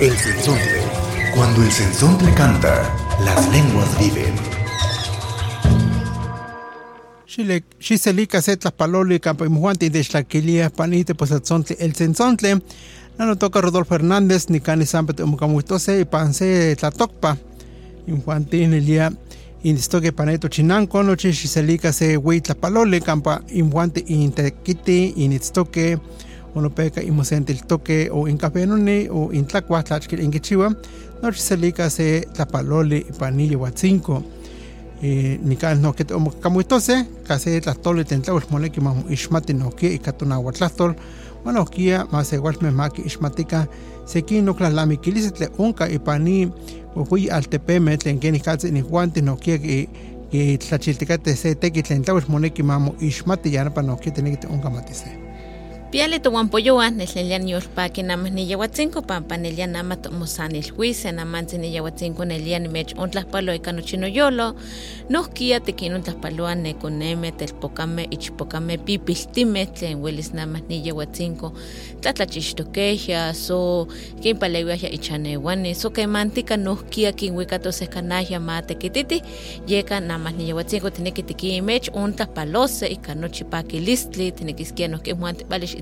El sensontle. Cuando el sensontle canta, las lenguas viven. Xiselica se tlaspaloli campa imuanti de xlaquilia panite pues el sensontle. No toca Rodolfo Hernández ni cani sampet umucamuitose y panse tlatokpa. Imuanti ilia indistoque paneto chinanco noche xiselica se hui tlapaloli campa imuanti intequiti initztoque onopeca imosente el toque o nune o in tlacua tlachquil en quichua noche selica se tlapaloli panillo huatzinco. Nikan no que tomo camuitose case tlatole tentlaus moneki mamu ishmati no que ikatuna huatlatol bueno kia más igual me maki ishmatika seki no klalami kilisetle unka ipani hui altepeme tlen keni katse ni huanti no que que tlachilticate se teki tentlaus moneki mamu ishmati yana pa no que teneki unka matise Piali to wampoyoa neslelian yolpaki namas ni yawatzinko pampa nelia nama tomosan el juice namansi ni yawatzinko nelia ni mech on tlaspalo ika nochino yolo nohkia tekin on tlaspaloa ne koneme telpokame ichpokame pipiltime tlen welis namas ni yawatzinko tlatlachixtokeja so kin palewia ichanewani so kemantika nohkia kin wika toseskanaya ma tekititi yeka namas ni yawatzinko tineki tikin mech on tlaspalose ika nochi pakilistli tinekiskia nohki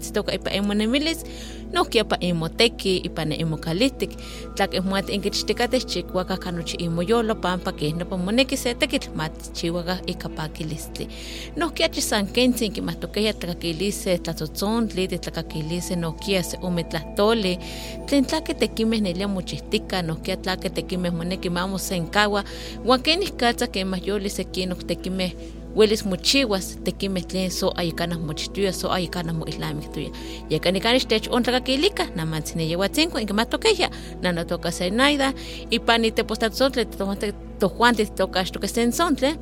muante balix itztoka ipa emonemilis nohkia pa imoteki ipa ne imokalitik tlak imuati inkichtikateh chikuaka kanochi imoyolo pampa kehnopa moneki se tekitl matichiwaka ika pakilistli. Nohkia chisan kentsin kimahtokeya tlakakilise tlatzotzontli titlakakilise nohkia se ome tlahtoli tlen tlaki tekimeh nelia mochihtika nohkia tlaki tekimeh moneki mamo senkawa uan kenih katsa kemah yoli sekinok tekimeh welis mochiwas tekimeh tlen so ayakanah mochituya so ayakanah moislamiktuya yakanikanish tech ontlakakilika namantsin niyewatzinko inkimatokehya nanotoka senaida ipan itepostatzontli tojuanti titokaxtoka sensontle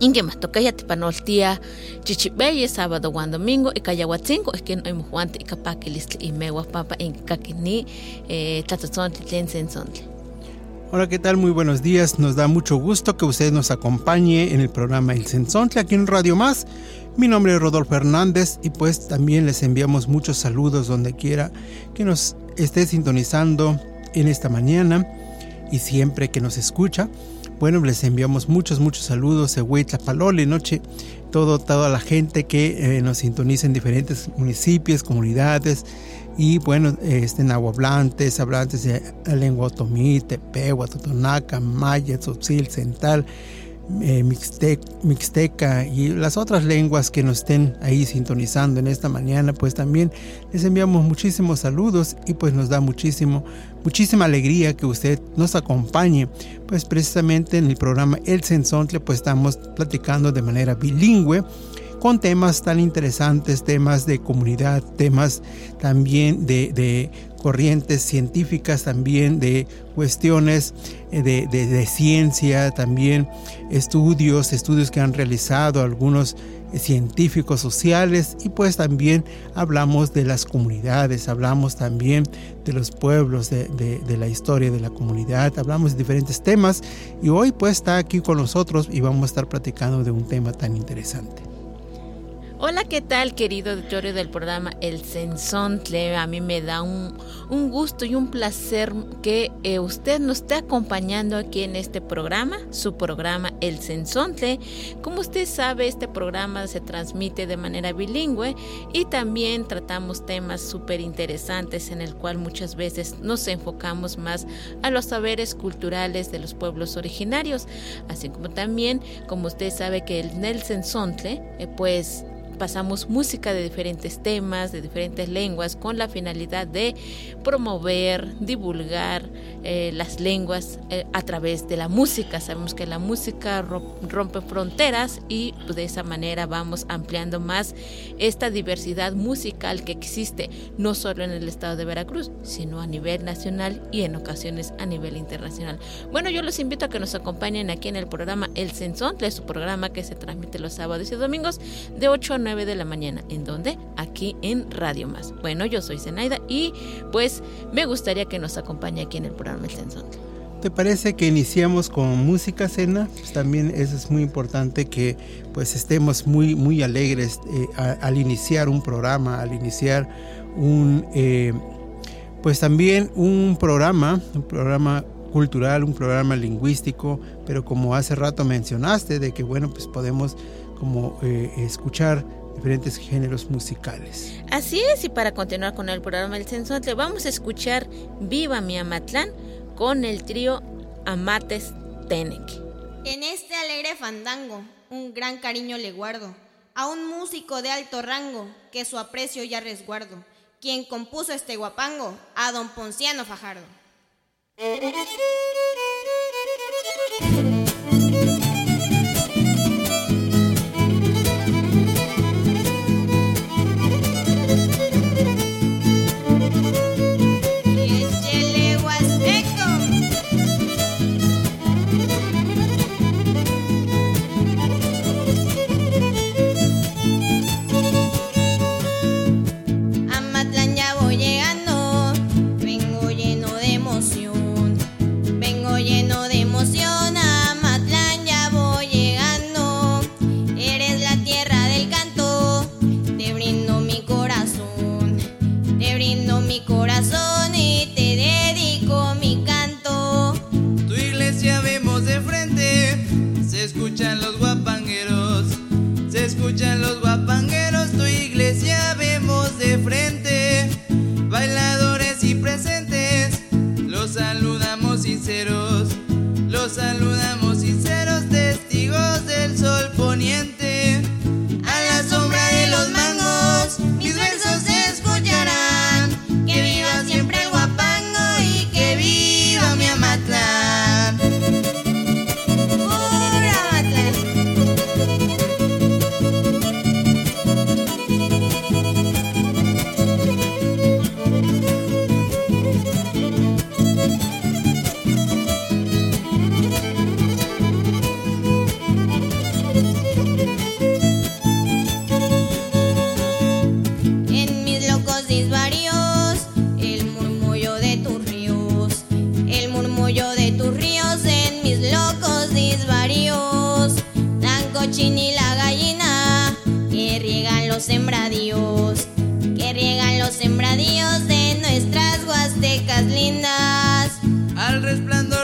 inkimatokehya tipanoltia chichibeye sábado huan domingo ika yawatzinko ihkin oimojuanti ika pakilistli imewa pampa inkakini eh, tlatotzontli tlen sensontli Hola, ¿qué tal? Muy buenos días. Nos da mucho gusto que usted nos acompañe en el programa El Sensontle aquí en Radio Más. Mi nombre es Rodolfo Hernández y pues también les enviamos muchos saludos donde quiera que nos esté sintonizando en esta mañana y siempre que nos escucha. Bueno, les enviamos muchos, muchos saludos de Huitla, Palole, Noche, todo, toda la gente que eh, nos sintoniza en diferentes municipios, comunidades, y bueno, este, nahuablantes, hablantes de lengua otomí, tepehua, totonaca, maya, tzotzil, central, eh, mixtec, mixteca y las otras lenguas que nos estén ahí sintonizando en esta mañana, pues también les enviamos muchísimos saludos y pues nos da muchísimo, muchísima alegría que usted nos acompañe, pues precisamente en el programa El Sensontle, pues estamos platicando de manera bilingüe con temas tan interesantes, temas de comunidad, temas también de, corrientes científicas, también de cuestiones de, de, ciencia, también estudios, estudios que han realizado algunos científicos sociales y pues también hablamos de las comunidades, hablamos también de los pueblos, de, la historia de la comunidad, hablamos de diferentes temas y hoy pues está aquí con nosotros y vamos a estar platicando de un tema tan interesante. Hola, ¿qué tal, querido auditorio del programa El Sensontle? A mí me da un, un gusto y un placer que eh, usted nos esté acompañando aquí en este programa, su programa El Sensontle. Como usted sabe, este programa se transmite de manera bilingüe y también tratamos temas súper interesantes en el cual muchas veces nos enfocamos más a los saberes culturales de los pueblos originarios, así como también, como usted sabe que el, el Sensontle, eh, pues pasamos música de diferentes temas, de diferentes lenguas, con la finalidad de promover, divulgar eh, las lenguas eh, a través de la música. Sabemos que la música rompe fronteras y de esa manera vamos ampliando más esta diversidad musical que existe no solo en el estado de Veracruz, sino a nivel nacional y en ocasiones a nivel internacional. Bueno, yo los invito a que nos acompañen aquí en el programa El Sensón, es su programa que se transmite los sábados y domingos de 8 a 9 de la mañana. ¿En dónde? Aquí en Radio Más. Bueno, yo soy Zenaida y pues me gustaría que nos acompañe aquí en el programa El Sensón. ¿Te parece que iniciamos con música, Cena? Pues también eso es muy importante que pues estemos muy, muy alegres eh, al iniciar un programa, al iniciar un, eh, pues también un programa, un programa cultural, un programa lingüístico, pero como hace rato mencionaste, de que bueno, pues podemos como eh, escuchar diferentes géneros musicales. Así es, y para continuar con el programa El le vamos a escuchar Viva mi Amatlán con el trío Amates Tenec. En este alegre fandango, un gran cariño le guardo a un músico de alto rango que su aprecio ya resguardo, quien compuso este guapango, a don Ponciano Fajardo. Sembradíos, que riegan los sembradíos de nuestras huastecas lindas. Al resplandor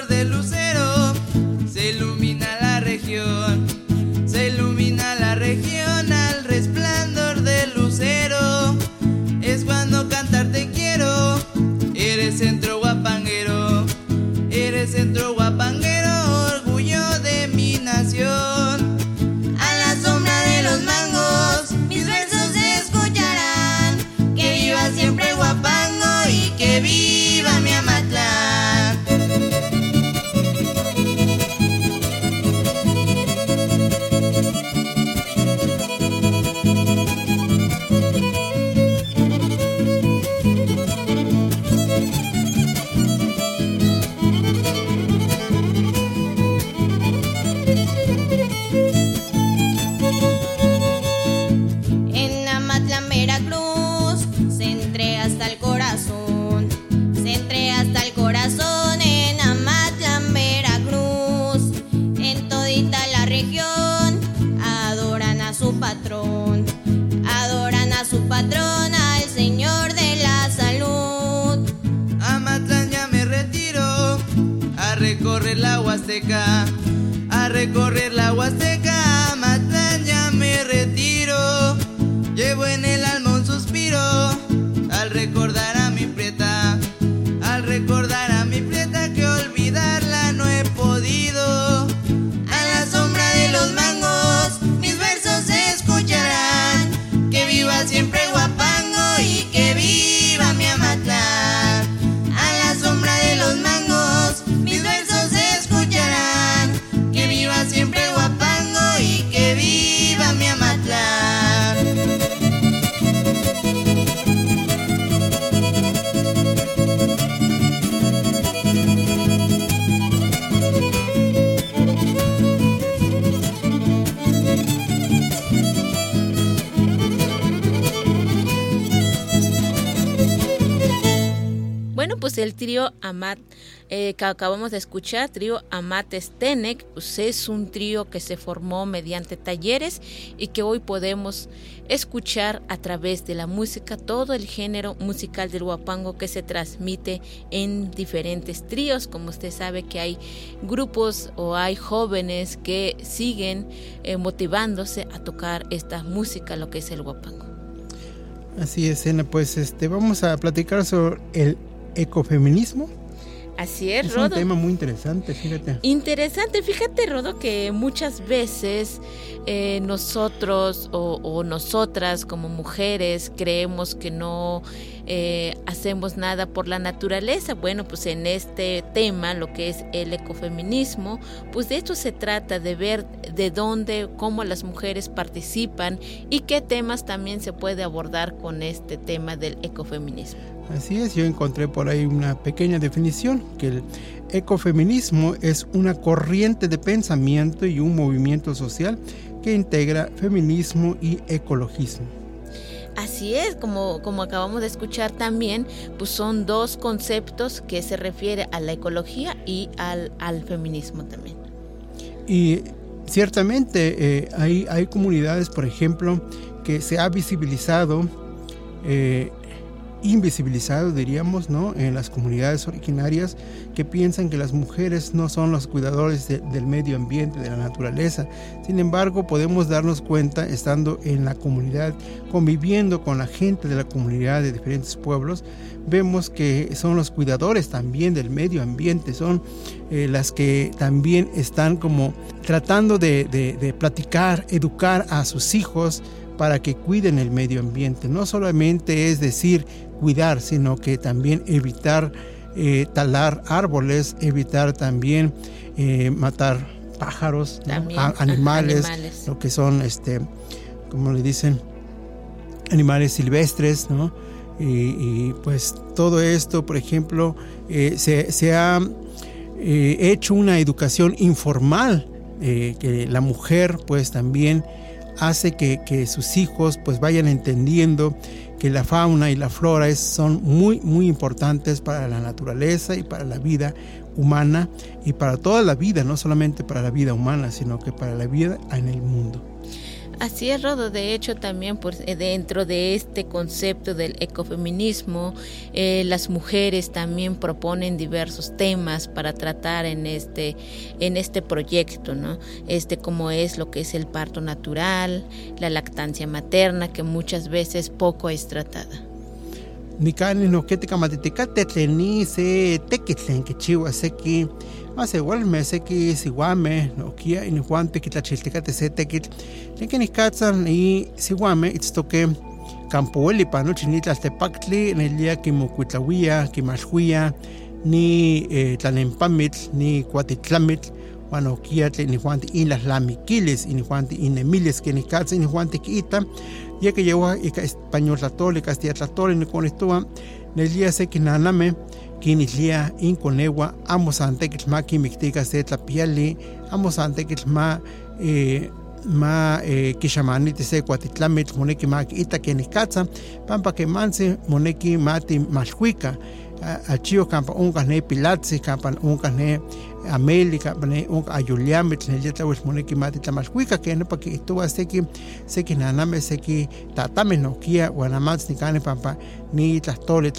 Amat eh, que acabamos de escuchar, trío Amates Tenec, pues es un trío que se formó mediante talleres y que hoy podemos escuchar a través de la música todo el género musical del huapango que se transmite en diferentes tríos. Como usted sabe que hay grupos o hay jóvenes que siguen eh, motivándose a tocar esta música, lo que es el huapango. Así es, Ena, pues este, vamos a platicar sobre el ecofeminismo. Así es, es un tema muy interesante, fíjate. Interesante, fíjate, Rodo, que muchas veces eh, nosotros o, nosotras como mujeres creemos que no eh, hacemos nada por la naturaleza. Bueno, pues en este tema, lo que es el ecofeminismo, pues de esto se trata, de ver de dónde, cómo las mujeres participan y qué temas también se puede abordar con este tema del ecofeminismo. Así es, yo encontré por ahí una pequeña definición, que el ecofeminismo es una corriente de pensamiento y un movimiento social que integra feminismo y ecologismo. Así es, como, como acabamos de escuchar también, pues son dos conceptos que se refiere a la ecología y al, al feminismo también. Y ciertamente eh, hay, hay comunidades, por ejemplo, que se ha visibilizado eh, invisibilizado, diríamos, ¿no? en las comunidades originarias que piensan que las mujeres no son los cuidadores del medio ambiente, de la naturaleza. Sin embargo, podemos darnos cuenta, estando en la comunidad, conviviendo con la gente de la comunidad de diferentes pueblos, vemos que son los cuidadores también del medio ambiente, son eh, las que también están como tratando de, de platicar, educar a sus hijos, para que cuiden el medio ambiente. No solamente es decir cuidar, sino que también evitar eh, talar árboles, evitar también eh, matar pájaros, animales, lo que son, este, como le dicen, animales silvestres, ¿no? Y, pues todo esto, por ejemplo, eh, se, ha hecho una educación informal, que la mujer pues también hace que, que, sus hijos pues vayan entendiendo que la fauna y la flora es, son muy, muy importantes para la naturaleza y para la vida humana y para toda la vida, no solamente para la vida humana, sino que para la vida en el mundo. Así es, Rodo. De hecho, también pues, eh, dentro de este concepto del ecofeminismo, eh, las mujeres también proponen diversos temas para tratar en este, en este proyecto, ¿no? Este como es lo que es el parto natural, la lactancia materna, que muchas veces poco es tratada. Nikani no que te que más igual me sé que es igual me no kia in Juan te quita chilteca te se te quit le que ni catzan y si guame esto que campo el pa no chinita te pactli en el día que mo cuitawía que mashuía ni eh, tlanempamit ni cuatitlamit Juan in las lamiquiles in Juan in emiles que ni catzan in Juan te quita ya que llegó a español católica castilla católica ni con esto kinitlia inconewa amo santekitl ma kimiktika se tlapiali amo santekitl ma eh, ma eh, kixamaniti se kuatitlamitl moneki ma kiita kenikatza pampa kemansi moneki mati malhuika achio kampa onkah ne pilatzi kampa onkah ne ameli kampa ne onkah yetlawil moneki mati tlamalhuika kenepa kiihtowa seki seki nanameh seki tatameh nohkia uan nikani pampa ni tlahtoli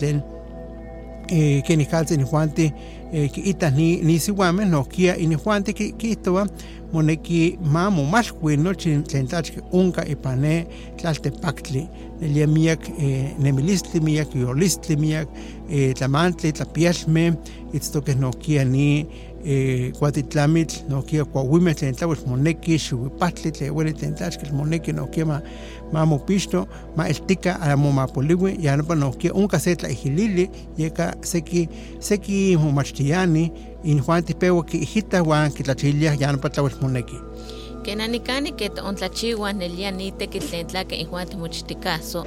eh, que ni calce ni juante eh, que itas ni ni siwame no kia y ni juante que que esto moneki mamo más bueno chentach que unka ipane tlalte paktli nelia miak eh, nemilistli miak yolistli miak eh, tlamantli tlapialme esto que no kia ni cuatitlamit no kia cuahuime xihuipatli tlen ueli tlen tlachkil moneki no ma mamo pisto ma eltika a momapoliwi ya no pa no kia unka se tlaihilili yeka seki seki momachtiani in juan tipewa ki hita wan ki tlachilia ya no pa tlawis moneki que nanikani que ontlachiwan nelia nite que tlen tlake in juan timochtikaso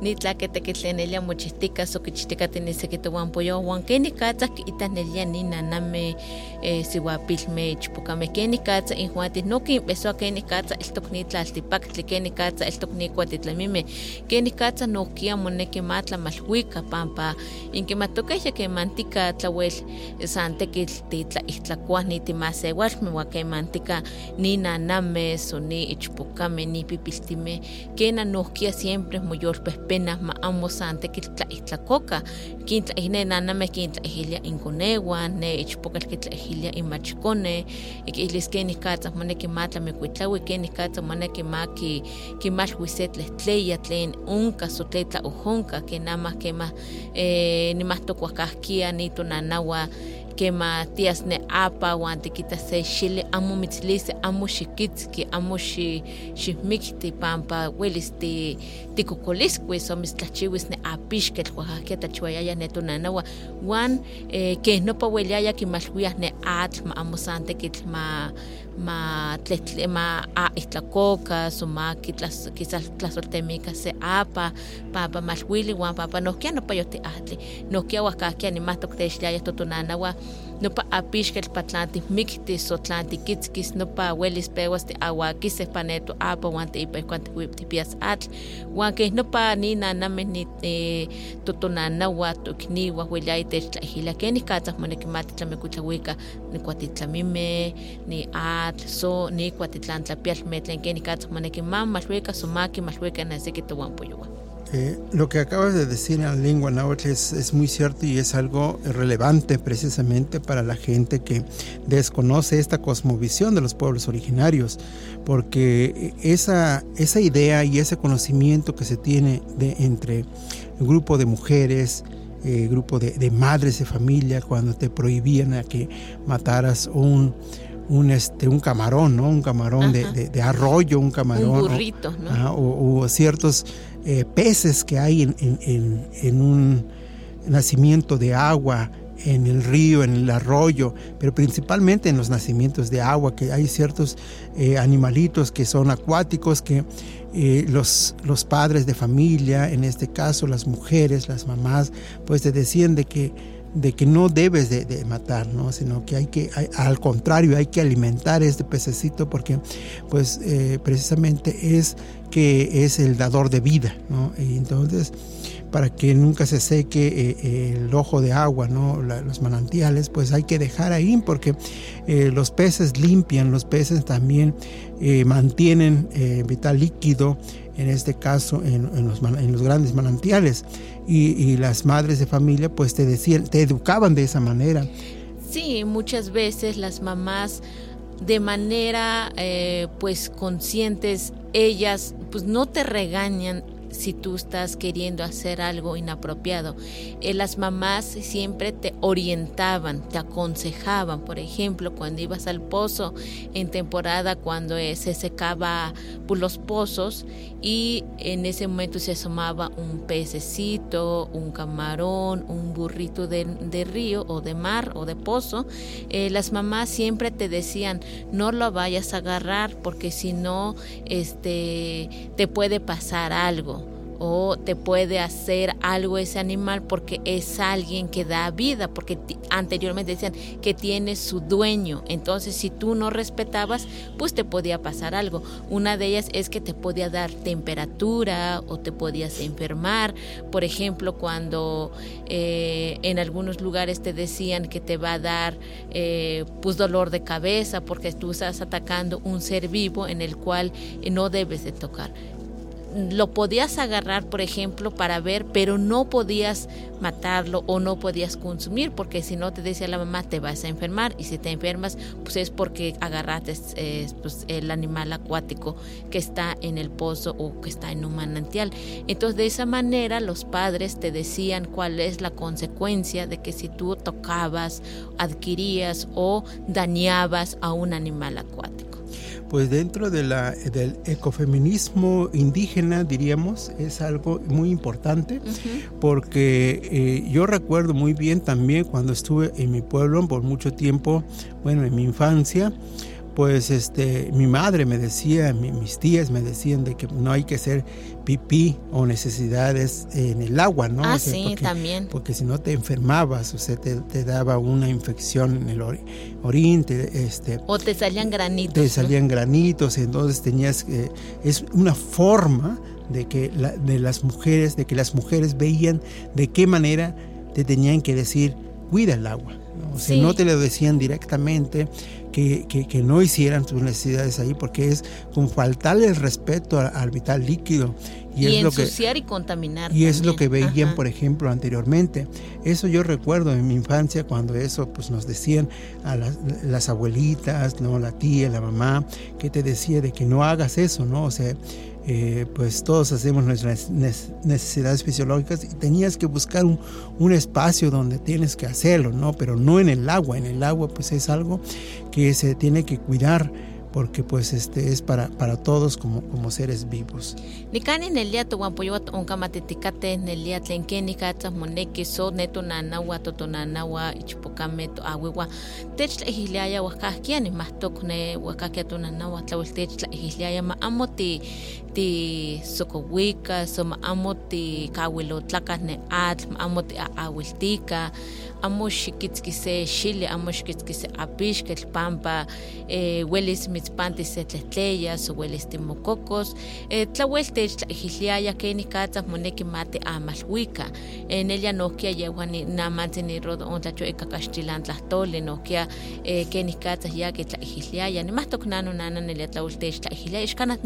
ni tlaquetequitlenelia mochihtica soquichihticati sequitohuan pollo huan keni katzah kiitanelia ni naname eh, sihuapilme ichpocame keni katza injuanti no kinpesoa keni katza iltok ni tlaltipaktli keni katza iltok ni kuatitlamimeh keni katza nohkia moneki ma tlamalhuika pampa inkimatokeh ya kemantika tlauel san tekitl titlaihtlakouah nitimahseualmeh ua kemantika ni nanameh so ni ichpocameh ni pipiltimeh kena nohkia siempre moyolpehpenah ma amo san tekitl tlaihtlakokah kintlaihne nanameh kintlaihilia inkoneuan ne ichpokatl kitlahilia imachkone ikihlis kenih katzah moneki ma tlamekuitlaui kenih katzah moneki ma ki kimalhui se tlehtleya tlen onka so tlen tlaojonka ken amah kemah eh, nimahtokuahkahkia nitonanaua kema Matías ne apa wan tikita se xili amo mitzilisi amo xikitzki amo xi xihmikti pampa welis ti tikokoliskuis o mitztlachiuis ne apixketl oaxaquia tlachiuayaya ne tonanaua wan eh, keh nopa ueliaya kimalhuiah ne atl ma amo san tekitl ma ma tletle ma a ihtlakokas o ma quizás tlasoltemika se apa papa malhuili wan papa nohkia nopa yotiahtli nohkia oaxkahkia nimahtok textliaya totonanaua nopa apixketl pa tlan timiktis o tlan tikitzkis nopa uelis pewas tiauakiseh pa ne toapa wan teipa ihkuan tipias atl. Wan keh nopa ninanameh ni eh, totonanaua toikniuah ueliaya techtlahilia kenih katzah moneki ma titlamekuitlauika nikuatitlamimeh ni atl so nikuatitlan-tlapialmeh tlen kenih katzah moneki ma malhuika so ma kimalhuika neseki towan poyowah Eh, lo que acabas de decir en la lengua náhuatl es, es, muy cierto y es algo relevante precisamente para la gente que desconoce esta cosmovisión de los pueblos originarios, porque esa, esa idea y ese conocimiento que se tiene de, entre el grupo de mujeres, eh, grupo de, de, madres de familia, cuando te prohibían a que mataras un, un, este, un camarón, ¿no? Un camarón de, de, de, arroyo, un camarón. Un burrito, ¿no? O, ciertos eh, peces que hay en, un nacimiento de agua, en el río, en el arroyo, pero principalmente en los nacimientos de agua, que hay ciertos eh, animalitos que son acuáticos, que eh, los, los padres de familia, en este caso las mujeres, las mamás, pues te decían de que de que no debes de, matar, ¿no? sino que hay que, al contrario, hay que alimentar este pececito porque pues eh, precisamente es que es el dador de vida, ¿no? Y entonces para que nunca se seque eh, el ojo de agua, ¿no? Los manantiales, pues hay que dejar ahí porque eh, los peces limpian, los peces también mantienen vital líquido, en este caso en, en, los, en los, grandes manantiales. Y, y, las madres de familia pues te decían, te educaban de esa manera. Sí, muchas veces las mamás de manera pues conscientes, ellas pues no te regañan si tú estás queriendo hacer algo inapropiado. Eh, las mamás siempre te orientaban, te aconsejaban, por ejemplo, cuando ibas al pozo en temporada, cuando eh, se secaba pues, los pozos y en ese momento se asomaba un pececito, un camarón, un burrito de, de río o de mar o de pozo, eh, las mamás siempre te decían no lo vayas a agarrar porque si no este, te puede pasar algo o te puede hacer algo ese animal porque es alguien que da vida, porque anteriormente decían que tiene su dueño. Entonces, si tú no respetabas, pues te podía pasar algo. Una de ellas es que te podía dar temperatura o te podías enfermar. Por ejemplo, cuando eh, en algunos lugares te decían que te va a dar eh, pues dolor de cabeza porque tú estás atacando un ser vivo en el cual no debes de tocar lo podías agarrar, por ejemplo, para ver, pero no podías matarlo o no podías consumir, porque si no te decía la mamá te vas a enfermar y si te enfermas, pues es porque agarraste eh, pues, el animal acuático que está en el pozo o que está en un manantial. Entonces, de esa manera los padres te decían cuál es la consecuencia de que si tú tocabas, adquirías o dañabas a un animal acuático pues dentro de la, del ecofeminismo indígena, diríamos, es algo muy importante, uh -huh. porque eh, yo recuerdo muy bien también cuando estuve en mi pueblo por mucho tiempo, bueno, en mi infancia, pues este, mi madre me decía, mis tías me decían de que no hay que hacer pipí o necesidades en el agua, ¿no? Ah, sí, también. Porque si no te enfermabas, o sea, te, daba una infección en el orín, este... O te salían granitos. Te salían granitos, entonces tenías que... Es una forma de que de las mujeres, de que las mujeres veían de qué manera te tenían que decir, cuida el agua. Si no te lo decían directamente, que, que, no hicieran sus necesidades ahí, porque es con faltarle el respeto al, vital líquido. Y, es ensuciar lo que, y contaminar. Y es lo que veían, por ejemplo, anteriormente. Eso yo recuerdo en mi infancia cuando eso pues nos decían a las, las abuelitas, no la tía, la mamá, que te decía de que no hagas eso, ¿no? O sea, eh, pues todos hacemos nuestras necesidades fisiológicas y tenías que buscar un, un, espacio donde tienes que hacerlo, ¿no? Pero no en el agua, en el agua pues es algo que se tiene que cuidar porque pues este es para, para todos como, como seres vivos. Nikani nelia to wan poyot onka matetikate nelia tlen keni katsa moneki so neto nanawa to to nanawa ichpokame to awiwa tech la ihiliaya wakahkia ni mahtok ne wakahkia to nanawa tlawel tech la ihiliaya ma amo ti sokowika so amo ti kawilo tlakas ne atl amo ti awiltika amo xikitzkise xili amo xikitzkise apixketl pampa eh, welis mitzpantis se tletleyas o welis timokokos eh, tlawel tech tlaijiliaya kenih katzah moneki mati amalwika eh, nelia nohkia yehuan namantzin nirodo ontlachoeka kaxtilan tlahtoli nohkia eh, kenih katzah ya ke tlaijiliaya nimahtok nano nana nelia tlawel tech tlaijiliaya ixkanat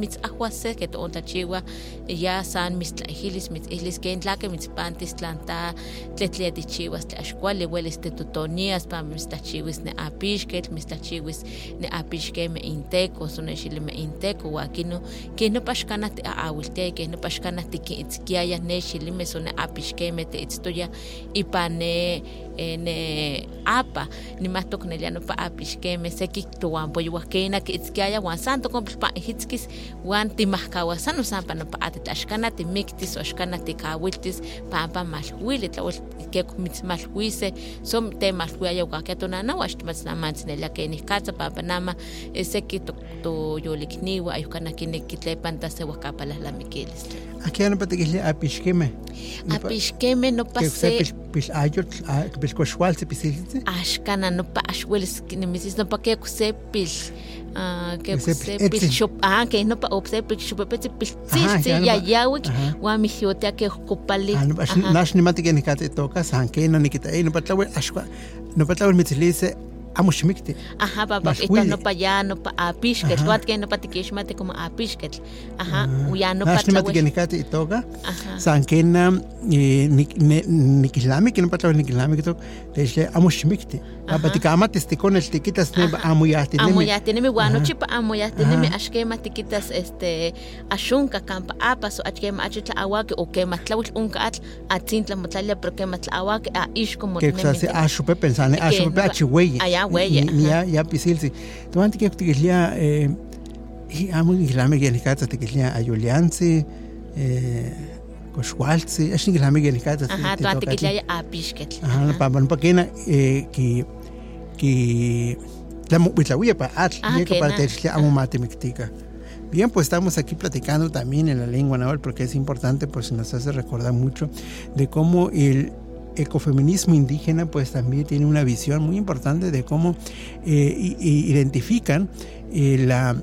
toontachiwa ya san mitztlaijilis mitzihlis ken tlake mitzpantis tlanta tletletichiwas tlaxkuali le hueles te tutonías pa mistachiwis ne apixquetl, mistachiwis ne apixqueme inteco, sonexilime inteco, huakino, que no paxcana te aawiltea, que no paxcana te kiitzkiaya nexilime son apixqueme te itztoya, y pa ne ne apa ni matok ne liano pa apixkeme seki tuan poyuakena ki itzkiaya wan santo kompl pa hitzkis wan timahkawa sano sampa no pa atit ashkana ti miktis o ashkana ti kawiltis pa pa malhuili tlawil ke kumits malhuise som te malhuaya ukakia tonana wash timats na mans ne lake ni katsa pa pa nama seki to to yolikniwa ayukana kinikitlepan ta se wakapala la mikilis. Aquí no pati kihli apixkeme. Apixkeme no pase. Pix pix ayot pix koshwal se pisilitze. Ashkana no pa ashwelis kinemisis no pa ke kusepil. Que kusepil shop ah que no pa opsepil shop pete piltsi ya yawik wa mi hiote ke kopali. Ah no nash ni mati ke nikate toka san ke no nikita no pa tlawe ashwa no ximikti. Ajá, papá, no pa allá, no pa apixket, tuat que no pa tikixmate como apixket. Ajá, uya no pa tlawe. Ashni mati itoga, san kena nikilami, que no pa tlawe nikilami kito, teisle amo ximikti. Papá tikama testikon el tikitas ne ya ya tenemi, guano chipa ya ashkema tikitas este ashunka kampa apas o achkema achitla awake o kema tlawil unka atl atzintla motlalia pero kema tla awake a ishko motnemi. Que se ashupe pensane, achihueye. Allá huella. Ya, ya pisilsi. Tuanti que tikilía, eh, y amo que nikata tikilía ayuliansi, eh, koxualtsi, axni niklame que nikata. Ajá, tuanti tikilía apixketl. Ajá, pa pa kena eh, que que la muitlahuya pa atl, que para techlia amo matemictica. Bien, pues estamos aquí platicando también en la lengua nahuatl porque es importante, pues nos hace recordar mucho de cómo el ecofeminismo indígena pues también tiene una visión muy importante de cómo eh, identifican eh, la,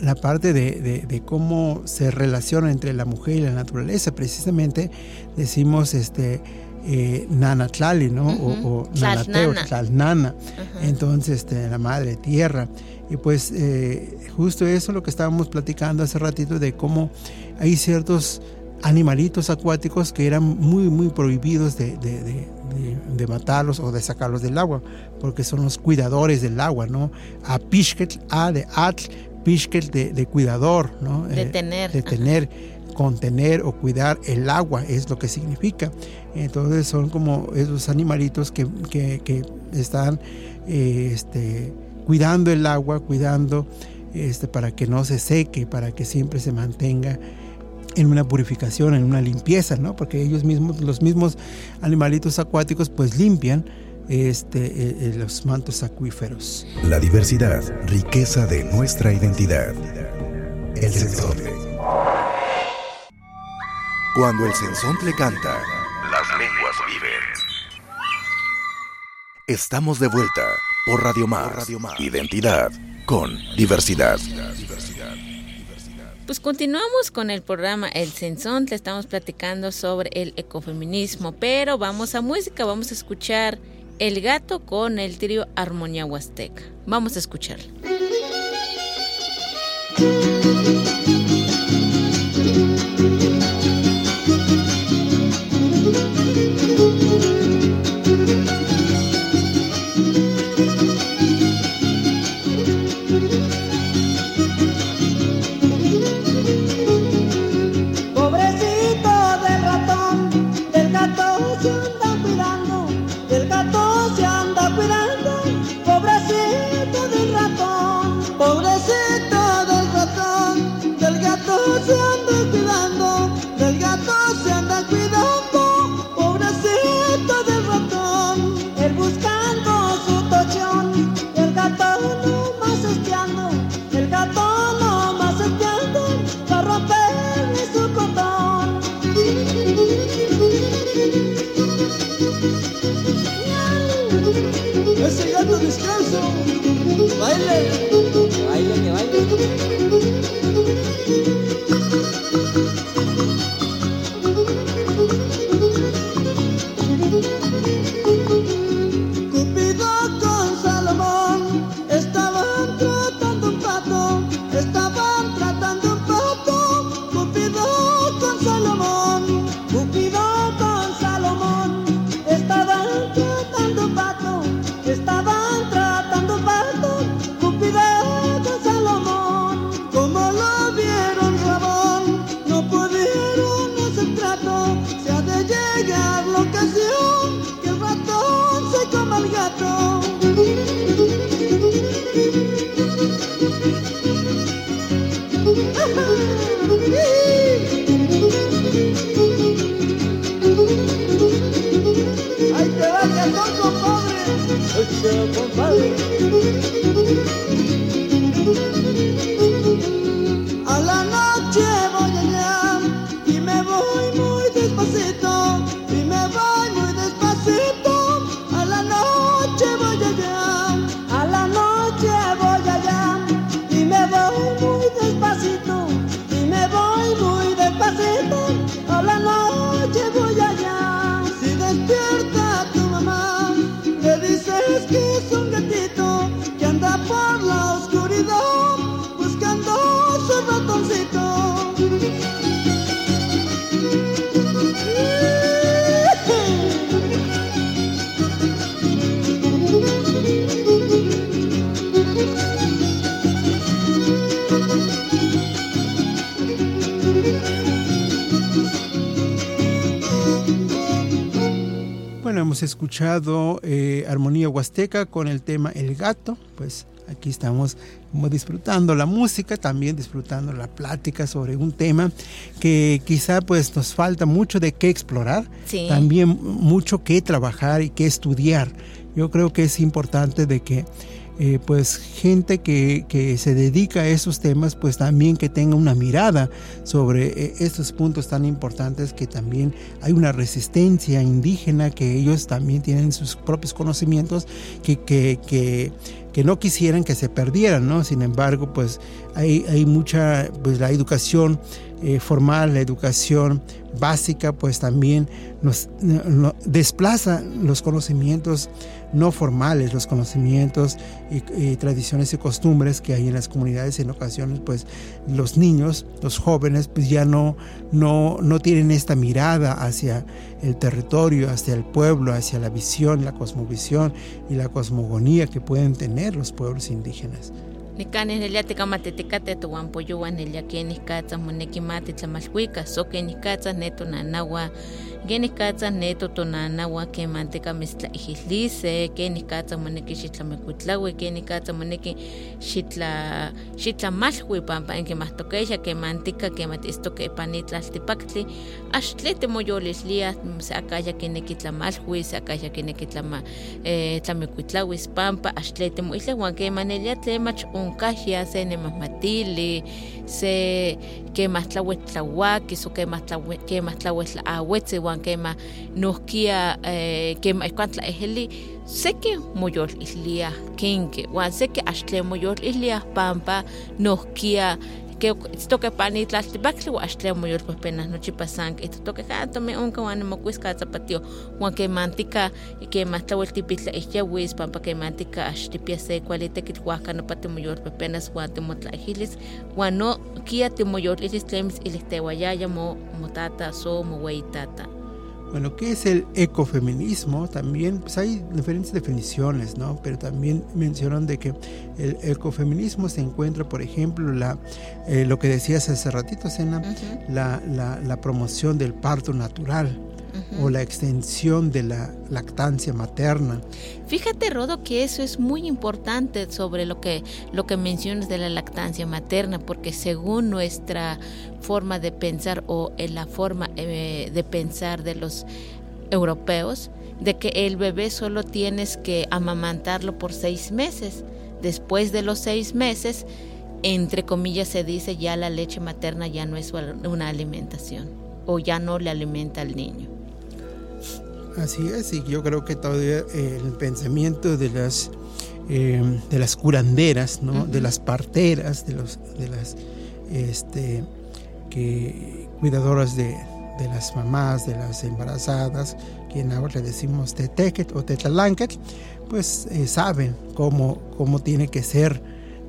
la, parte de, de, cómo se relaciona entre la mujer y la naturaleza. Precisamente decimos este eh, Nanatlali, ¿no? O, o Nanateo, Tlalnana. Entonces, este, la madre tierra. Y pues eh, justo eso lo que estábamos platicando hace ratito de cómo hay ciertos animalitos acuáticos que eran muy, muy prohibidos de, de, matarlos o de sacarlos del agua, porque son los cuidadores del agua, ¿no? A Pishket, A de Atl, Pishket de, cuidador, ¿no? De eh, tener. De tener, contener o cuidar el agua, es lo que significa. Entonces son como esos animalitos que, que, están eh, este, cuidando el agua, cuidando este, para que no se seque, para que siempre se mantenga en una purificación, en una limpieza, ¿no? Porque ellos mismos, los mismos animalitos acuáticos, pues limpian este, eh, eh, los mantos acuíferos. La diversidad, riqueza de nuestra identidad. El sensontle. Cuando el sensontle canta, las lenguas viven. Estamos de vuelta por Radio Más. Identidad con diversidad. Pues continuamos con el programa El Sensontle, estamos platicando sobre el ecofeminismo, pero vamos a música, vamos a escuchar El gato con el trío Armonía Huasteca. Vamos a escucharlo. Escuchado eh, Armonía Huasteca con el tema El Gato, pues aquí estamos disfrutando la música, también disfrutando la plática sobre un tema que quizá pues nos falta mucho de qué explorar, también mucho que trabajar y que estudiar. Yo creo que es importante de que eh, pues gente que, que, se dedica a esos temas, pues también que tenga una mirada sobre eh, estos puntos tan importantes que también hay una resistencia indígena, que ellos también tienen sus propios conocimientos, que, que, que, que no quisieran que se perdieran, ¿no? Sin embargo, pues hay, hay mucha, pues la educación eh, formal, la educación básica, pues también nos, desplaza los conocimientos no formales, los conocimientos y, tradiciones y costumbres que hay en las comunidades. En ocasiones, pues los niños, los jóvenes, pues ya no, no, no tienen esta mirada hacia el territorio, hacia el pueblo, hacia la visión, la cosmovisión y la cosmogonía que pueden tener los pueblos indígenas. Nikanes nelia tikamateticates tohuampoyouan nelia kenih katzas moneki mati tlamalhuika, so kenih katzas neto nanawa geni katsa neto tonana wa ke manteca mistla ijilise geni katsa moneki xitla mekuitlawi geni katsa moneki xitla xitla pampa en que mahtokexa ke mantika ke matistoke panitlaltipaktli axtle timoyolillia se akaya kineki tlamalhui se akaya kineki tlama eh, tlamekuitlawis pampa axtle timoilhe wan ke manelia tlemach onkahya se nemahmatili se kemah tlauetlauakis o kemah kemah tlauetlaawetzi wan kemah nohkia eh, kemah ihkuan tlaeheli seki moyoliliah kinki wan seki axtle moyoliliah pampa nohkia que toque panitla tibakli wa axtle moyol pena nochi pasank ito toque ka tome unka wan mokuis ka zapatio wan que mantika que matlawel tipitla ihyawis pampa que mantika axtipia se kualite kithuaka no pati moyol pepenas wan timotla ihilis wan no kia timoyol ilis tlemis ilistewayaya mo motata so mo tata Bueno, ¿qué es el ecofeminismo? También pues hay diferentes definiciones, ¿no? Pero también mencionan de que el ecofeminismo se encuentra, por ejemplo, la, eh, lo que decías hace ratito, Sena, uh -huh. la, la, la, promoción del parto natural o la extensión de la lactancia materna. Fíjate, Rodo, que eso es muy importante sobre lo que, lo que mencionas de la lactancia materna, porque según nuestra forma de pensar o en la forma eh, de pensar de los europeos, de que el bebé solo tienes que amamantarlo por seis meses. Después de los seis meses, entre comillas se dice ya la leche materna ya no es una alimentación o ya no le alimenta al niño. Así es, y yo creo que todavía el pensamiento de las eh, de las curanderas, ¿no? Uh -huh. de las parteras, de los de las este que cuidadoras de, de las mamás, de las embarazadas, quien ahora le decimos tetequet o tetalanquet, pues eh, saben cómo, cómo tiene que ser,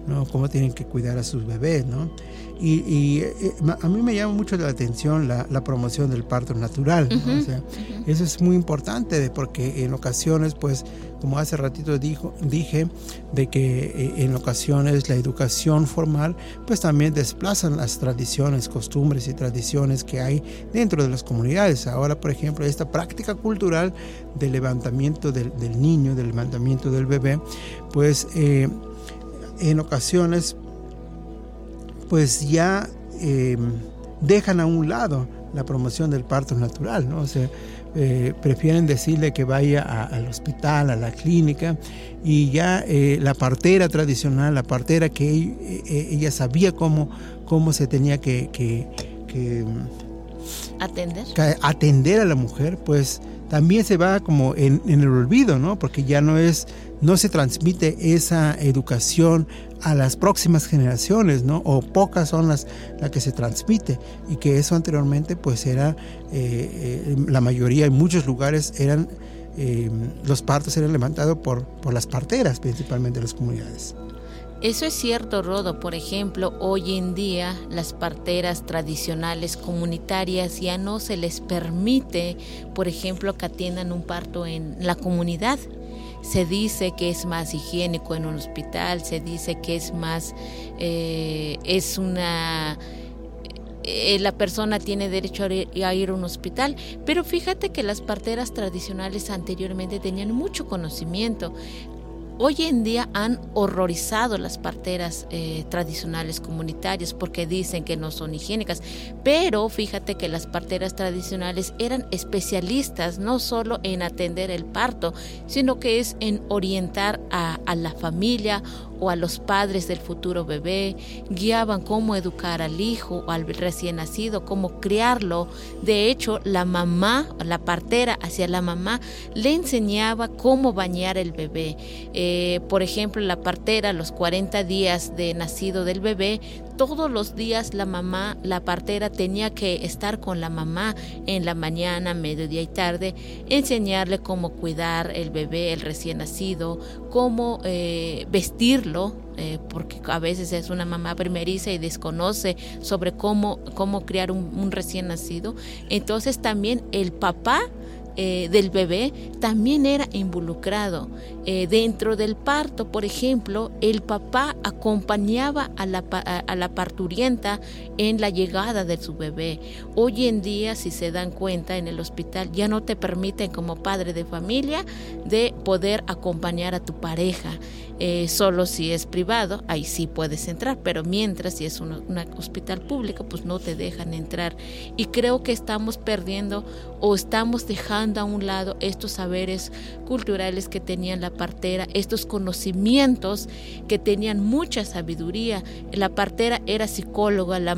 ¿no? cómo tienen que cuidar a sus bebés, ¿no? Y, y eh, a mí me llama mucho la atención la, la promoción del parto natural, uh -huh, o sea, uh -huh. eso es muy importante porque en ocasiones, pues, como hace ratito dijo, dije, de que eh, en ocasiones la educación formal, pues también desplazan las tradiciones, costumbres y tradiciones que hay dentro de las comunidades. Ahora, por ejemplo, esta práctica cultural del levantamiento del, del niño, del levantamiento del bebé, pues eh, en ocasiones pues ya eh, dejan a un lado la promoción del parto natural, ¿no? O sea, eh, prefieren decirle que vaya a, al hospital, a la clínica, y ya eh, la partera tradicional, la partera que ella, ella sabía cómo, cómo se tenía que, que, que atender. Que atender a la mujer, pues también se va como en, el olvido, ¿no? Porque ya no es, no se transmite esa educación a las próximas generaciones, ¿no? O pocas son las, las que se transmite y que eso anteriormente pues era, eh, eh, la mayoría en muchos lugares eran, eh, los partos eran levantados por, por las parteras principalmente de las comunidades. Eso es cierto, Rodo. Por ejemplo, hoy en día las parteras tradicionales comunitarias ya no se les permite, por ejemplo, que atiendan un parto en la comunidad se dice que es más higiénico en un hospital, se dice que es más, eh, es una... Eh, la persona tiene derecho a ir a un hospital, pero fíjate que las parteras tradicionales anteriormente tenían mucho conocimiento. Hoy en día han horrorizado las parteras eh, tradicionales comunitarias porque dicen que no son higiénicas, pero fíjate que las parteras tradicionales eran especialistas no solo en atender el parto, sino que es en orientar a, a la familia o a los padres del futuro bebé, guiaban cómo educar al hijo o al recién nacido, cómo criarlo. De hecho, la mamá, la partera hacia la mamá, le enseñaba cómo bañar el bebé. Eh, por ejemplo, la partera, los 40 días de nacido del bebé, todos los días la mamá, la partera tenía que estar con la mamá en la mañana, mediodía y tarde, enseñarle cómo cuidar el bebé, el recién nacido, cómo eh, vestirlo, eh, porque a veces es una mamá primeriza y desconoce sobre cómo, cómo criar un, un recién nacido. Entonces también el papá eh, del bebé también era involucrado. Eh, dentro del parto, por ejemplo, el papá acompañaba a la, a la parturienta en la llegada de su bebé. Hoy en día, si se dan cuenta en el hospital, ya no te permiten como padre de familia de poder acompañar a tu pareja. Eh, solo si es privado, ahí sí puedes entrar, pero mientras si es un, hospital público, pues no te dejan entrar. Y creo que estamos perdiendo o estamos dejando a un lado estos saberes culturales que tenían la partera, estos conocimientos que tenían mucha sabiduría. La partera era psicóloga, la,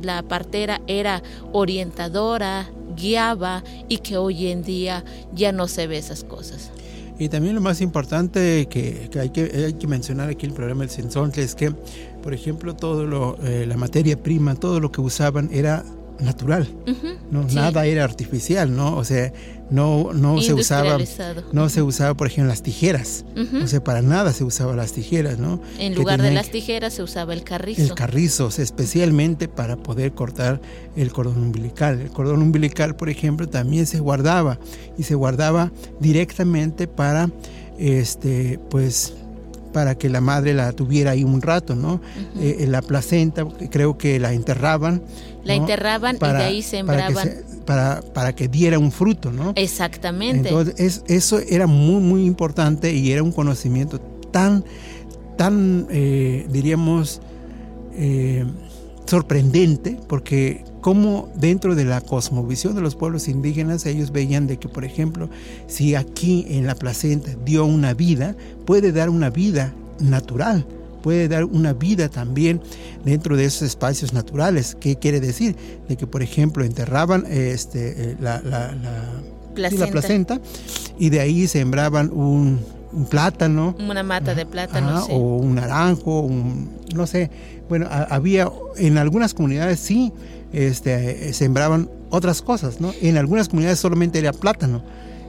la partera era orientadora, guiaba y que hoy en día ya no se ve esas cosas. Y también lo más importante que, hay, que hay que mencionar aquí el programa del Sensontle es que, por ejemplo, todo lo, eh, la materia prima, todo lo que usaban era natural, no nada era artificial, ¿no? O sea, no no se usaba no se usaba por ejemplo las tijeras, o sea, para nada se usaba las tijeras, ¿no? En lugar de las tijeras se usaba el carrizo. El carrizo, especialmente para poder cortar el cordón umbilical. El cordón umbilical, por ejemplo, también se guardaba y se guardaba directamente para este pues para que la madre la tuviera ahí un rato, ¿no? Eh, la placenta, creo que la enterraban. La enterraban y de ahí sembraban. Para que, para, que diera un fruto, ¿no? Exactamente. Entonces, eso era muy, muy importante y era un conocimiento tan, tan, eh, diríamos, eh, sorprendente, porque como dentro de la cosmovisión de los pueblos indígenas ellos veían de que, por ejemplo, si aquí en la placenta dio una vida, puede dar una vida natural, puede dar una vida también dentro de esos espacios naturales. ¿Qué quiere decir? De que, por ejemplo, enterraban este, eh, la, placenta. y de ahí sembraban un, plátano. Una mata de plátano. O un naranjo, un, no sé. Bueno, había en algunas comunidades sí este, sembraban otras cosas, ¿no? En algunas comunidades solamente era plátano.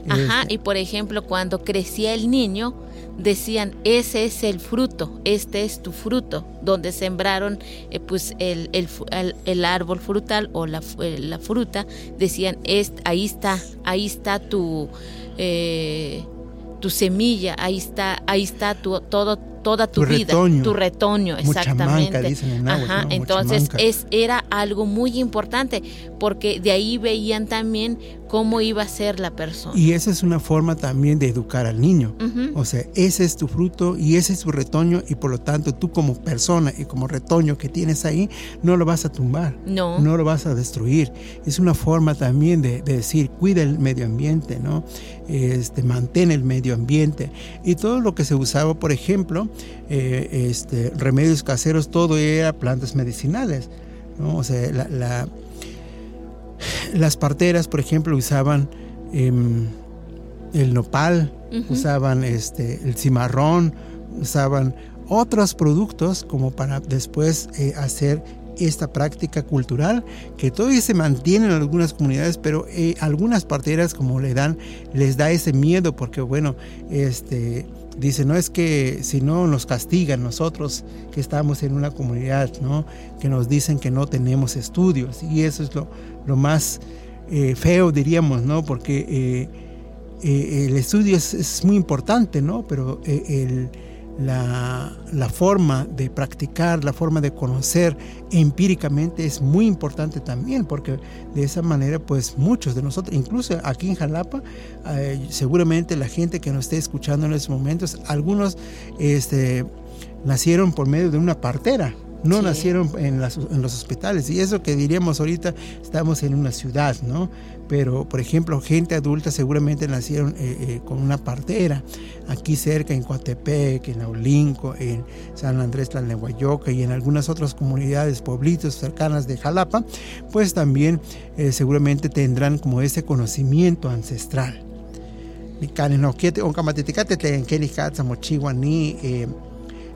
Ajá, este, y por ejemplo, cuando crecía el niño, decían, ese es el fruto, este es tu fruto, donde sembraron eh, pues el, el, árbol frutal o la, eh, la fruta, decían, es, ahí está, ahí está tu, eh, tu semilla, ahí está, ahí está tu, todo toda tu, vida, tu retoño, exactamente. Ajá, entonces es era algo muy importante porque de ahí veían también cómo iba a ser la persona. Y esa es una forma también de educar al niño. O sea, ese es tu fruto y ese es tu retoño y por lo tanto tú como persona y como retoño que tienes ahí no lo vas a tumbar. No. No lo vas a destruir. Es una forma también de, decir, cuida el medio ambiente, ¿no? Este, mantén el medio ambiente. Y todo lo que se usaba, por ejemplo, eh, este, remedios caseros, todo era plantas medicinales, ¿no? O sea, la las parteras, por ejemplo, usaban em, el nopal, usaban este, el cimarrón, usaban otros productos como para después eh, hacer esta práctica cultural que todavía se mantiene en algunas comunidades, pero eh, algunas parteras como le dan, les da ese miedo porque bueno, este, dice, no es que si no nos castigan nosotros que estamos en una comunidad, ¿no? Que nos dicen que no tenemos estudios y eso es lo, lo más eh, feo, diríamos, ¿no? Porque eh, eh, el estudio es, muy importante, ¿no? Pero la, la, forma de practicar, la forma de conocer empíricamente es muy importante también, porque de esa manera, pues muchos de nosotros, incluso aquí en Jalapa, seguramente la gente que nos esté escuchando en estos momentos, algunos este, nacieron por medio de una partera, no nacieron en, los hospitales. Y eso que diríamos ahorita, estamos en una ciudad, ¿no? Pero, por ejemplo, gente adulta seguramente nacieron eh, eh, con una partera, aquí cerca, en Coatepec, en Aulinco, en San Andrés Tlalnehuayoca y en algunas otras comunidades, pueblitos cercanas de Jalapa, pues también eh, seguramente tendrán como ese conocimiento ancestral. Ni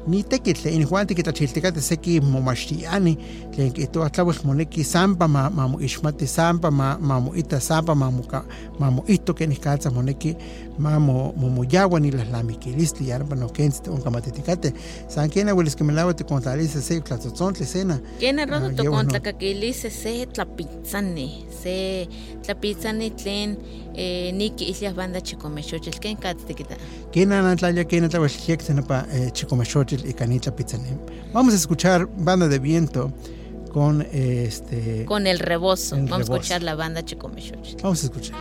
ni tekitl tlen Juan tikitlachiltikati seki momachtiani tlen kihtowa tlauel moneki sampa ma moixmati sampa ma moita sampa ma moito kenih katza moneki ma momoyawa nilahlamikilisli yarpa nokentzti onkamatetikate san kena uelis kimelaua tikontlalilis se tlatzotzontle sena. Kena rodo tokontlakakilis se tlapitzani se tlapitzani tlen eh, niki islas banda chikomexochil ken katztikita ken anatlaya ken atlawalxiek senapa eh, chikomexochil y canitla pizzanem vamos a escuchar banda de viento con este con el rebozo. vamos a escuchar la banda chikomexochil vamos a escuchar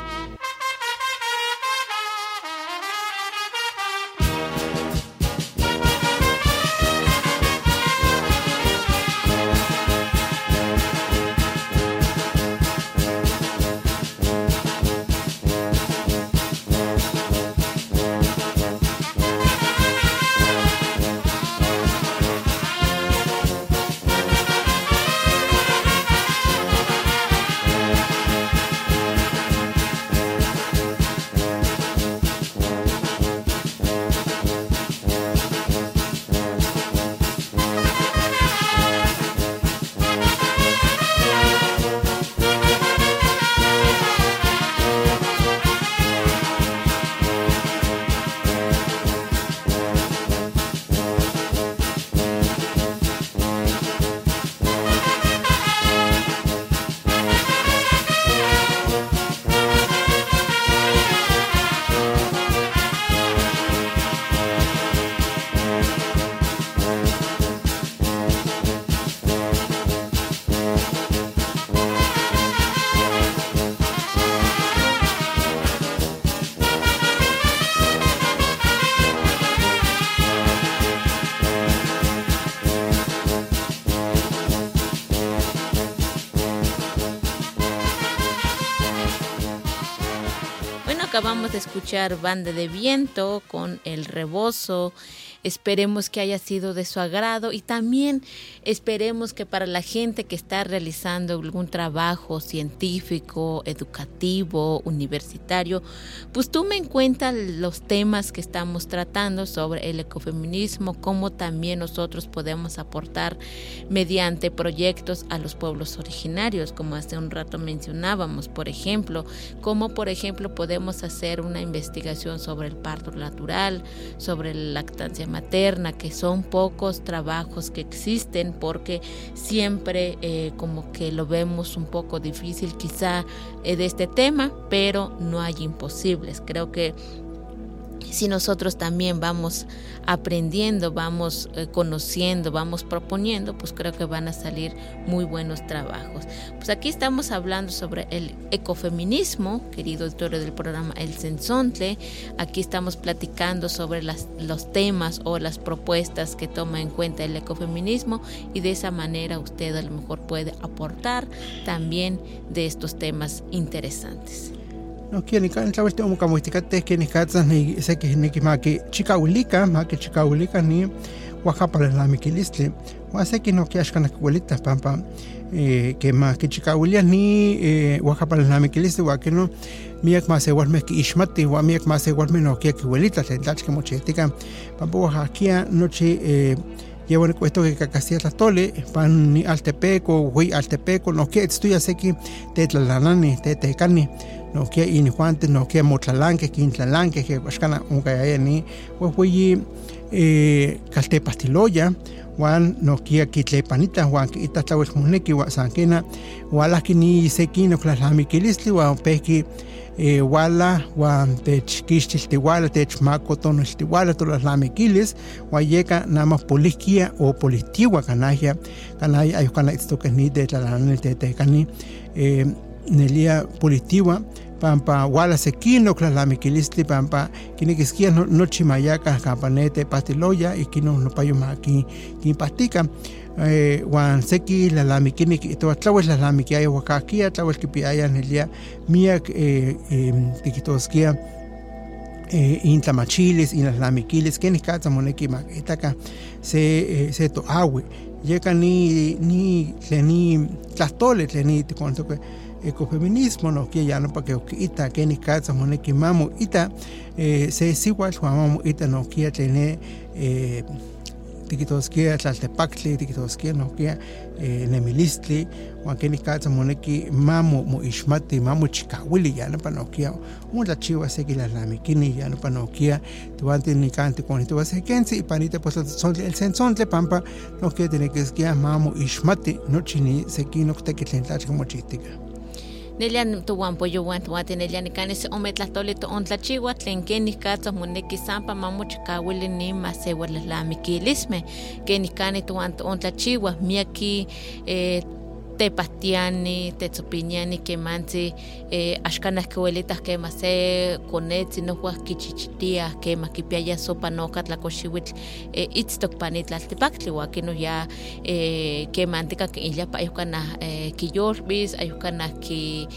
escuchar Banda de Viento con El Rebozo. Esperemos que haya sido de su agrado. Y también esperemos que para la gente que está realizando algún trabajo científico, educativo, universitario, pues tome en cuenta los temas que estamos tratando sobre el ecofeminismo, cómo también nosotros podemos aportar mediante proyectos a los pueblos originarios, como hace un rato mencionábamos, por ejemplo, cómo por ejemplo podemos hacer una investigación sobre el parto natural, sobre la lactancia materna, que son pocos trabajos que existen porque siempre eh, como que lo vemos un poco difícil quizá eh, de este tema, pero no hay imposibles. Creo que si nosotros también vamos aprendiendo, vamos eh, conociendo, vamos proponiendo, pues creo que van a salir muy buenos trabajos. Pues aquí estamos hablando sobre el ecofeminismo, querido autor del programa El Sensontle. Aquí estamos platicando sobre las, los temas o las propuestas que toma en cuenta el ecofeminismo y de esa manera usted a lo mejor puede aportar también de estos temas interesantes. No kieni kan tlawel te omuka muhtikate kieni katzas ni seki maki chikawilika maki chikawilika ni wakapa la mikilistli wa seki no kiashkana kwelita pampa eh, que ma que chikawilia ni eh, wakapa la mikilistli wa que no. Miak ma se walme ki ishmati wa miak ma se walme no kia kwelita te tlach que mochetika pampa wa kia noche eh, cuesto que cacasia tole pan ni altepeco hui altepeco no que estoy aseki te tlalanani te te cani no que in juante no que motlalanque quintlalanque que unga ya ni pues fui eh calte pastiloya wan no kia kitlepanita wan ita tlawel muneki wa sankena wala kini seki no klalami kilistli wa peki eh, wala wan tech kixtilti wala tech makotonolti wala tolalamekilis wa yeka nama polikia o politiwa kanahia kanahia ayukana itztokeni de tlalanel tetekani eh, nelia politiwa pampa wala sekino klalamikilisli pampa kinikiskia no, no chimayaka campanete patiloya y kino no payuma ki ki patika eh, wan seki la lami kini to tlawel la lami ki ayo wakakia tlawel ki piaya nelia miak eh, eh, tikitoskia eh, in las lamiquiles kini katsa moneki maketaka se se to awe yeka ni ni tleni tlastole tleni tikonto ecofeminismo no que ya no para que ita que ni casa mone que mamo ita eh, se igual mamo ita no que tiene eh, tikitos que tlaltepactli tikitos que no que eh, nemilistli wan que ni casa mone que mamo mo ishmati mamo chikawili ya no para no que un la chiva se que la lamikini ya no para no que tuante ni cante con tu se kensi y panita pues son el sensón le pampa no que tiene que es que mamo ishmati no chini se nelian tuwan poyuwan tuwati nelian nikani se ometlahtoli to ontlachiwa tlen kenih katzos moneki sampa mamochikawili ni masewalahlamikilistmeh kenih kani tuwan to ontlachiwa miaki eh, tepahtiani, tetzopiniani, manzi, eh, axkanah que kema se konetzi que kichichitiah, kema kipiaya sopa noka cochiwit, eh, itztok pani tlaltipaktli, que kino ya eh, kemantika ya pa ayuhkanah eh, kiyolbis, ayuhkanah ki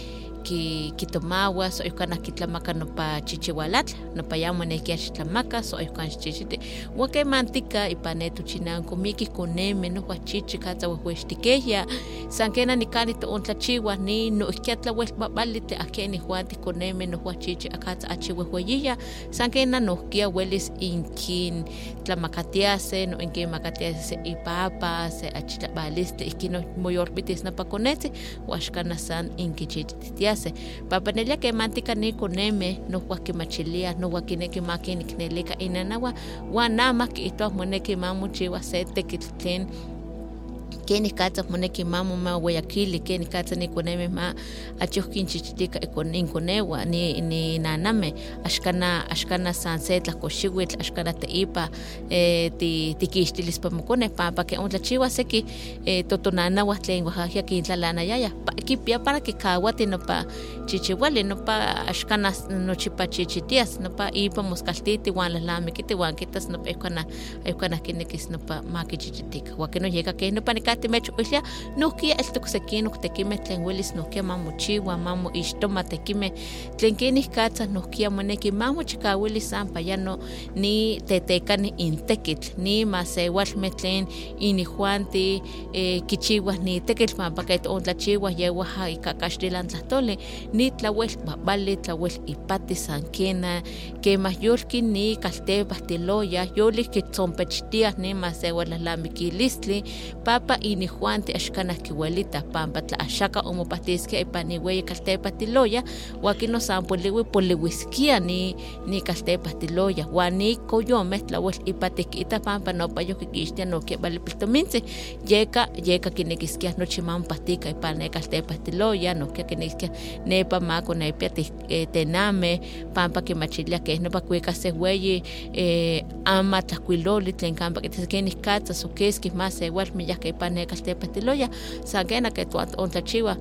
ki kitomawa so ayuhkan kitlamaka nopa chichiwalatl nopa yamo nehkia xitlamaka so ayuhkan xichichiti ua kemantika ipan ne tuchinanko miekih konemeh nohua chichi katza wehwextikehya san kena nikani toontlachiwah ni noihkia tlauelpapali te ahkia nihuantih konemeh nohua chichi akatza achi wehweyiya san kena nohkia welis inkin tlamakatiase no inkin makatiase se ipapa se achi tlabalistli ihkin moyolpitis nopa konetzi ua axkanah san inkichichititia se papanelia kemantika ni koneme nohua kimachilia nohua kineki ma kiniknelika inanawa uan nama kiihtowa moneki ma mochiwa se kenih katza moneki ma momaueyakili kenih katza nikonemeh ma achiohkinchichitika inkonewa ni, ni nanameh axkana axkana san se tlahkoxiuitl axkana teipa eh, ti, tikixtilis pa mokoneh pampa ke ontlachiwa seki eh, totonanawah tlen oaxakia kintlalanayaya kipia para kikawati nopa chichiwali nopa axkana nochipa chichitias nopa ipa moskaltiti uan lahlamikiti uan kitas nopa ihkana ihkana kinekis nopa makichichitika uan kinoyeka ke nopa nikati mechoihlia nohkia eltok sekinok tekimeh tlen welis nohkia mamochiwa mamoixtoma tekimeh tlen kenih katza nohkia moneki mamochikawili san payano ni tetekani intekitl ni masewalmeh tlen inihuanti eh, kichiwah ni tekitl pampa ke ontlachiwah yewah ika kaxtilan tlahtoli ni tlauel babali tlauel ipati san kena kemah yolki ni kaltepah tiloya yolih kitzonpechtiah ni masewalahlamikilistli papa inihuanti axkanah kiuelitah pampa tla axaka omopahtiskia ipan niueyi kaltepah tiloya ua kino san poliwi poliwiskia ni, ni kaltepah tiloya uan ni koyomeh tlauel ipati kiitah pampa nopa yokikixtia nokia bali piltomintzin yeka yeka kinekiskia nochi ma mopahtika ipan ne kaltepah tiloya nohkia kinekiskia nepa ma konepia eh, tenameh pampa kimachilia keh nopa kuika se weyi eh, ama tlahkuiloli tlen kampa kitas kenih katzas o keskih ma sewal miyahka ipan ne kaltepah tiloya san kena ke ontlachiwa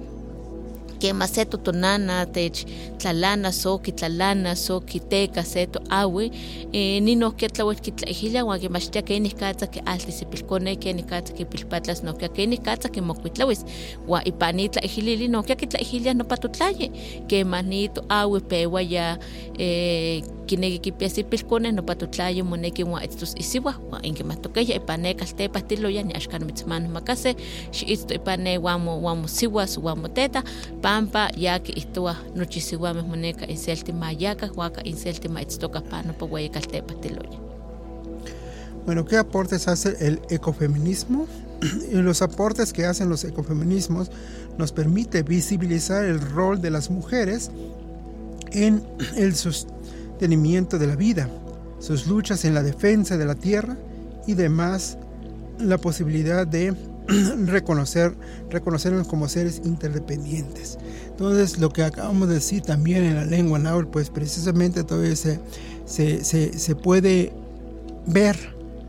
kema se totonana tech tlalana so kitlalana so kiteka se toawi eh, ni nohkia tlauel kitlaihilya uan kimachtia kenih katza ke altisipilkoneh kenih katza kipilpatlas nohkia kenih katza kimokuitlawis uan ipan ni tlaihilili nohkia kitlaihilya nopa totlayi kemah ni toawi pewaya eh, kineki kipias ipilkoneh nopa totlayi moneki uan itztos isiwa uan inkimahtokeya ipan ne kaltepah tiloya ni axkan mitzmanomakaseh xiitzto ipan ne uan mosiwas uan moteta pampa ya kiihtowa nochi siuameh moneka inselti mayakah uaka inselti maitztokah pa nopa ueyi kaltepah tiloya Bueno, ¿qué aportes hace el ecofeminismo? Y los aportes que hacen los ecofeminismos nos permite visibilizar el rol de las mujeres en el sostenimiento de la vida, sus luchas en la defensa de la tierra y demás la posibilidad de reconocer, como seres interdependientes. Entonces, lo que acabamos de decir también en la lengua náhuatl, pues precisamente todavía se, se, se, se puede ver,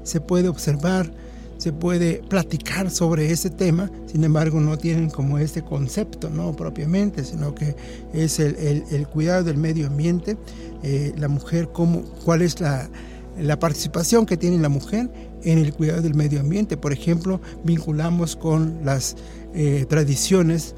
se puede observar, se puede platicar sobre ese tema, sin embargo no tienen como este concepto, no propiamente, sino que es el, el, el cuidado del medio ambiente, eh, la mujer, cómo, cuál es la, la participación que tiene la mujer en el cuidado del medio ambiente. Por ejemplo, vinculamos con las eh, tradiciones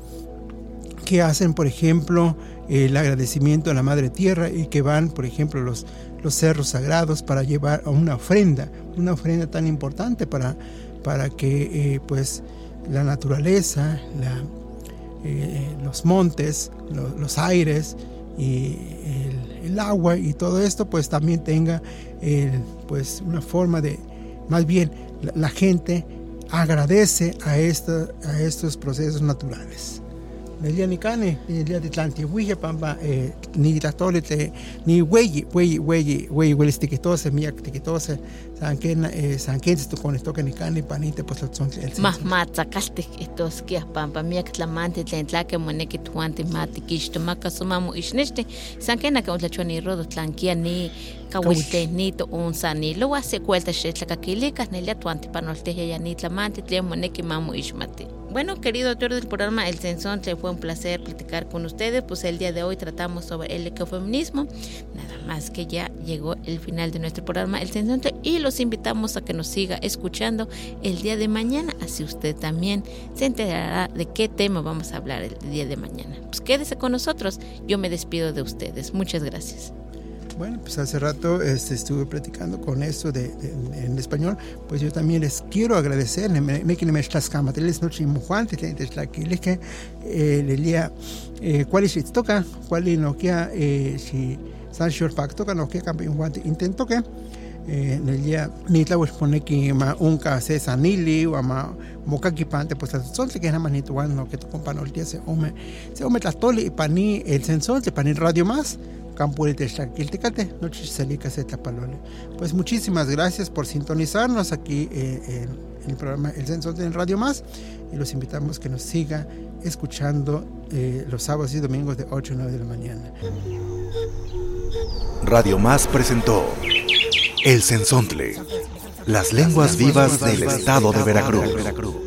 que hacen, por ejemplo, el agradecimiento a la Madre Tierra y que van, por ejemplo, los, los cerros sagrados para llevar a una ofrenda, una ofrenda tan importante para, para que eh, pues, la naturaleza, eh, los montes, lo, los aires y el, agua y todo esto pues también tenga el, pues una forma de, más bien la, gente agradece a estos procesos naturales. Nelia ni cane, nelia de tlantihuilla pampa, eh, ni tlatole te, ni hueyi, hueyi, hueyi, hueyi, hueyi tiquitose, miak tiquitose, sanquen, eh, sanquen se con esto que ni cane panite pues lo son Más matzacaste estos que pampa, miak tlamante tlen tlaque moneki tuante mati kishto maka sumamu ishneste, sanquen que un ni rodo tlanquia ni kawiste ni to unsa ni lo hace cuelta shetla kakilika, nelia tuante panolte ya ni tlamante tlen moneki mamu ishmati. Bueno, querido autor del programa El Censón, fue un placer platicar con ustedes. Pues el día de hoy tratamos sobre el ecofeminismo. Nada más que ya llegó el final de nuestro programa El Censón y los invitamos a que nos siga escuchando el día de mañana. Así usted también se enterará de qué tema vamos a hablar el día de mañana. Pues quédese con nosotros. Yo me despido de ustedes. Muchas gracias. Bueno, pues hace rato este, estuve platicando con eso de, en español, pues yo también les quiero agradecer, me que me estás camateles noche Juan, te tienes la que le que le lía cuál es toca, cuál es no que si San Short Pack toca no que campeón Juan intento que en el día ni la voy a poner que ma unca se sanili o ma moca pante pues son que nada más ni tu no que tu compañero el día se ome se ome tlatoli y pani el sensor de pani radio más pues muchísimas gracias por sintonizarnos aquí eh, en el programa El Censo de Radio Más y los invitamos que nos siga escuchando eh, los sábados y domingos de 8 a 9 de la mañana. Radio Más presentó El Censontle, las lenguas vivas del estado de Veracruz.